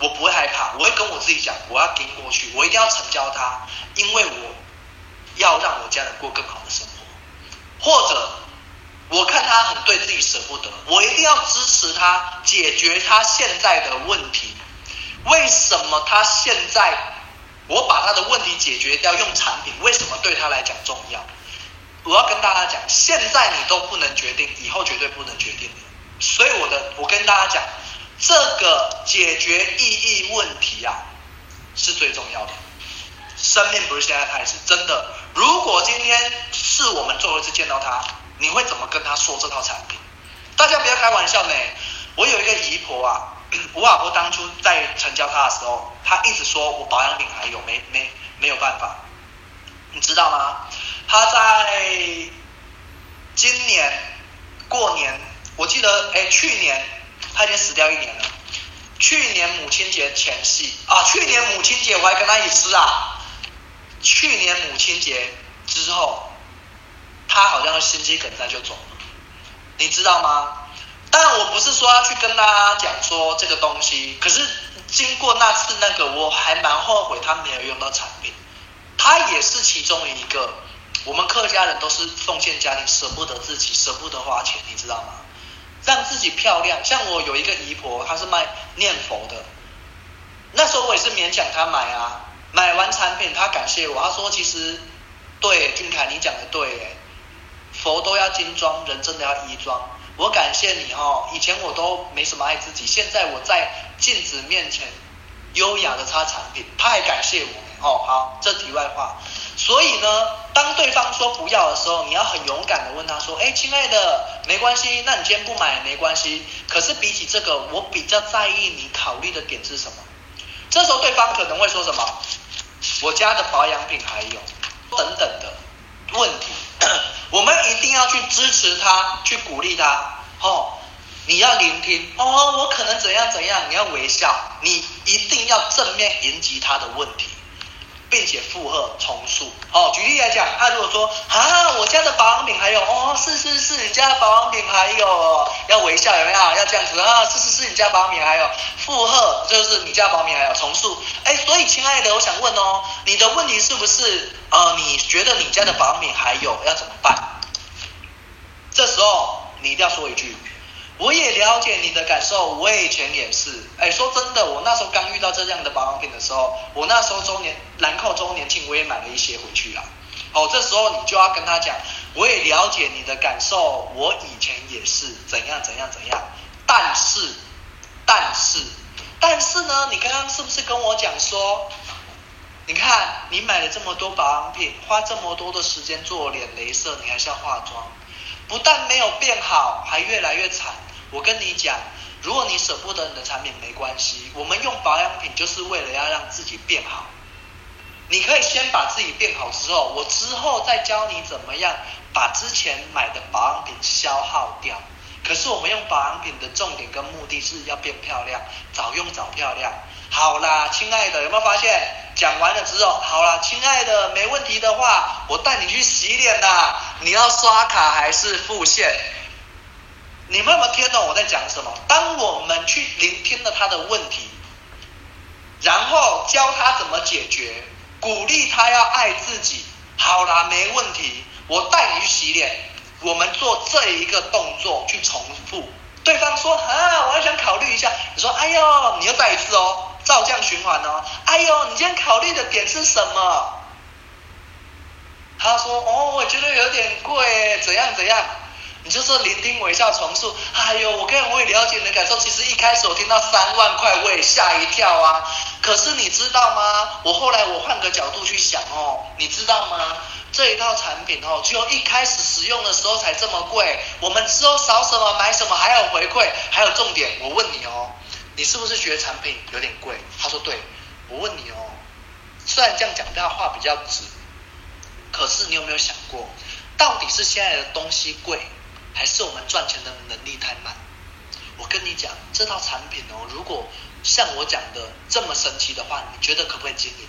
我不会害怕，我会跟我自己讲，我要撑过去，我一定要成交他，因为我要让我家人过更好的生活，或者。我看他很对自己舍不得，我一定要支持他解决他现在的问题。为什么他现在我把他的问题解决掉，用产品为什么对他来讲重要？我要跟大家讲，现在你都不能决定，以后绝对不能决定。所以我的，我跟大家讲，这个解决意义问题啊，是最重要的。生命不是现在开始，真的。如果今天是我们最后一次见到他。你会怎么跟他说这套产品？大家不要开玩笑呢。我有一个姨婆啊，我阿婆当初在成交他的时候，她一直说我保养品还有没没没有办法，你知道吗？她在今年过年，我记得哎，去年他已经死掉一年了。去年母亲节前夕啊，去年母亲节我还跟他一起吃啊。去年母亲节之后。他好像心肌梗塞就走了，你知道吗？但我不是说要去跟大家讲说这个东西，可是经过那次那个，我还蛮后悔他没有用到产品。他也是其中一个，我们客家人都是奉献家庭，舍不得自己，舍不得花钱，你知道吗？让自己漂亮。像我有一个姨婆，她是卖念佛的，那时候我也是勉强她买啊。买完产品，她感谢我，她说其实对俊凯你讲的对，佛都要金装，人真的要衣装。我感谢你哦，以前我都没什么爱自己，现在我在镜子面前优雅的擦产品，他还感谢我哦。好，这题外话。所以呢，当对方说不要的时候，你要很勇敢的问他说：“哎，亲爱的，没关系，那你今天不买也没关系。可是比起这个，我比较在意你考虑的点是什么？”这时候对方可能会说什么：“我家的保养品还有等等的问题。”我们一定要去支持他，去鼓励他。哦，你要聆听。哦，我可能怎样怎样，你要微笑。你一定要正面迎击他的问题，并且附和重述。哦，举例来讲，他如果说啊，我家的保养品还有，哦，是是是，你家的保养品还有，要微笑有没有？要这样子啊，是是是，你家保养品还有，附和就是你家保养品还有，重述。哎，所以亲爱的，我想问哦，你的问题是不是呃，你觉得你家的保养品还有，要怎么办？这时候你一定要说一句，我也了解你的感受，我以前也是。哎，说真的，我那时候刚遇到这样的保养品的时候，我那时候周年兰蔻周年庆，我也买了一些回去啦。哦，这时候你就要跟他讲，我也了解你的感受，我以前也是怎样怎样怎样。但是，但是，但是呢，你刚刚是不是跟我讲说，你看你买了这么多保养品，花这么多的时间做脸、镭射，你还是要化妆？不但没有变好，还越来越惨。我跟你讲，如果你舍不得你的产品，没关系。我们用保养品就是为了要让自己变好。你可以先把自己变好之后，我之后再教你怎么样把之前买的保养品消耗掉。可是我们用保养品的重点跟目的是要变漂亮，早用早漂亮。好啦，亲爱的，有没有发现？讲完了之后，好啦，亲爱的，没问题的话，我带你去洗脸啦。你要刷卡还是付现？你们有没有听懂我在讲什么？当我们去聆听了他的问题，然后教他怎么解决，鼓励他要爱自己。好啦，没问题，我带你去洗脸。我们做这一个动作去重复。对方说啊，我还想考虑一下。你说，哎呦，你又再一次哦，照这样循环哦。哎呦，你今天考虑的点是什么？他说，哦，我觉得有点贵，怎样怎样。你就说聆听微笑重述。哎呦，我跟我也了解你的感受。其实一开始我听到三万块，我也吓一跳啊。可是你知道吗？我后来我换个角度去想哦，你知道吗？这一套产品哦，只有一开始使用的时候才这么贵。我们之后少什么买什么，还有回馈，还有重点。我问你哦，你是不是觉得产品有点贵？他说对。我问你哦，虽然这样讲的话比较直，可是你有没有想过，到底是现在的东西贵，还是我们赚钱的能力太慢？我跟你讲，这套产品哦，如果像我讲的这么神奇的话，你觉得可不可以经营？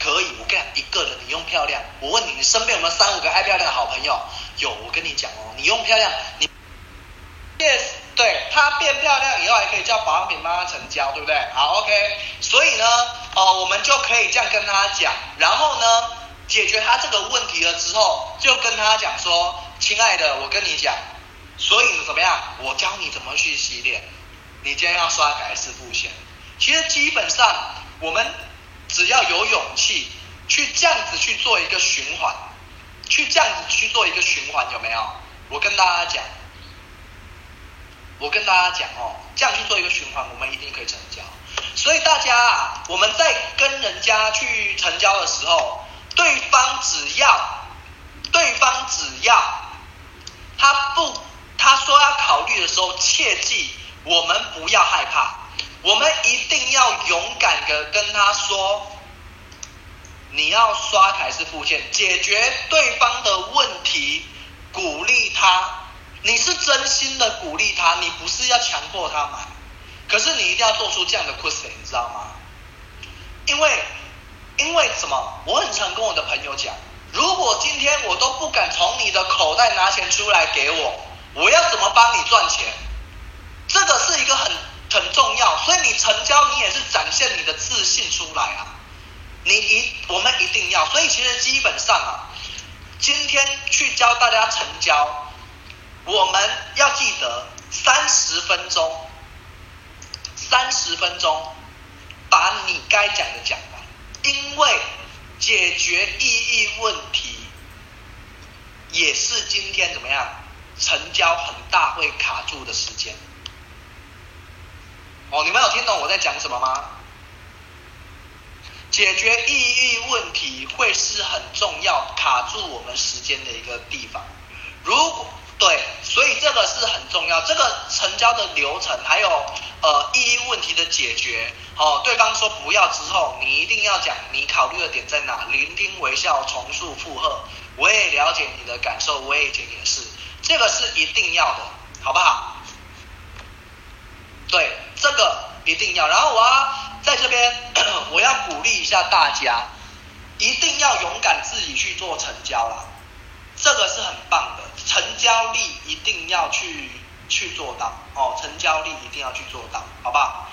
可以，我跟你讲，一个人你用漂亮，我问你，你身边有没有三五个爱漂亮的好朋友？有，我跟你讲哦，你用漂亮，你，yes，对，他变漂亮以后还可以叫保养品帮他成交，对不对？好，OK，所以呢，哦，我们就可以这样跟他讲，然后呢，解决他这个问题了之后，就跟他讲说，亲爱的，我跟你讲，所以怎么样？我教你怎么去洗脸，你今天要刷卡还是付现？其实基本上我们。只要有勇气去这样子去做一个循环，去这样子去做一个循环，有没有？我跟大家讲，我跟大家讲哦，这样去做一个循环，我们一定可以成交。所以大家啊，我们在跟人家去成交的时候，对方只要，对方只要他不，他说要考虑的时候，切记我们不要害怕。我们一定要勇敢的跟他说，你要刷卡还是付现，解决对方的问题，鼓励他。你是真心的鼓励他，你不是要强迫他买。可是你一定要做出这样的 question，你知道吗？因为，因为什么？我很常跟我的朋友讲，如果今天我都不敢从你的口袋拿钱出来给我，我要怎么帮你赚钱？这个是一个很。很重要，所以你成交，你也是展现你的自信出来啊！你一我们一定要，所以其实基本上啊，今天去教大家成交，我们要记得三十分钟，三十分钟把你该讲的讲完，因为解决意义问题也是今天怎么样成交很大会卡住的时间。哦，你们有听懂我在讲什么吗？解决意义问题会是很重要，卡住我们时间的一个地方。如果对，所以这个是很重要。这个成交的流程，还有呃意义问题的解决。哦，对方说不要之后，你一定要讲你考虑的点在哪，聆听、微笑、重塑、附和。我也了解你的感受，我也解也是，这个是一定要的，好不好？对。这个一定要，然后我要在这边，我要鼓励一下大家，一定要勇敢自己去做成交啦，这个是很棒的，成交力一定要去去做到哦，成交力一定要去做到，好不好？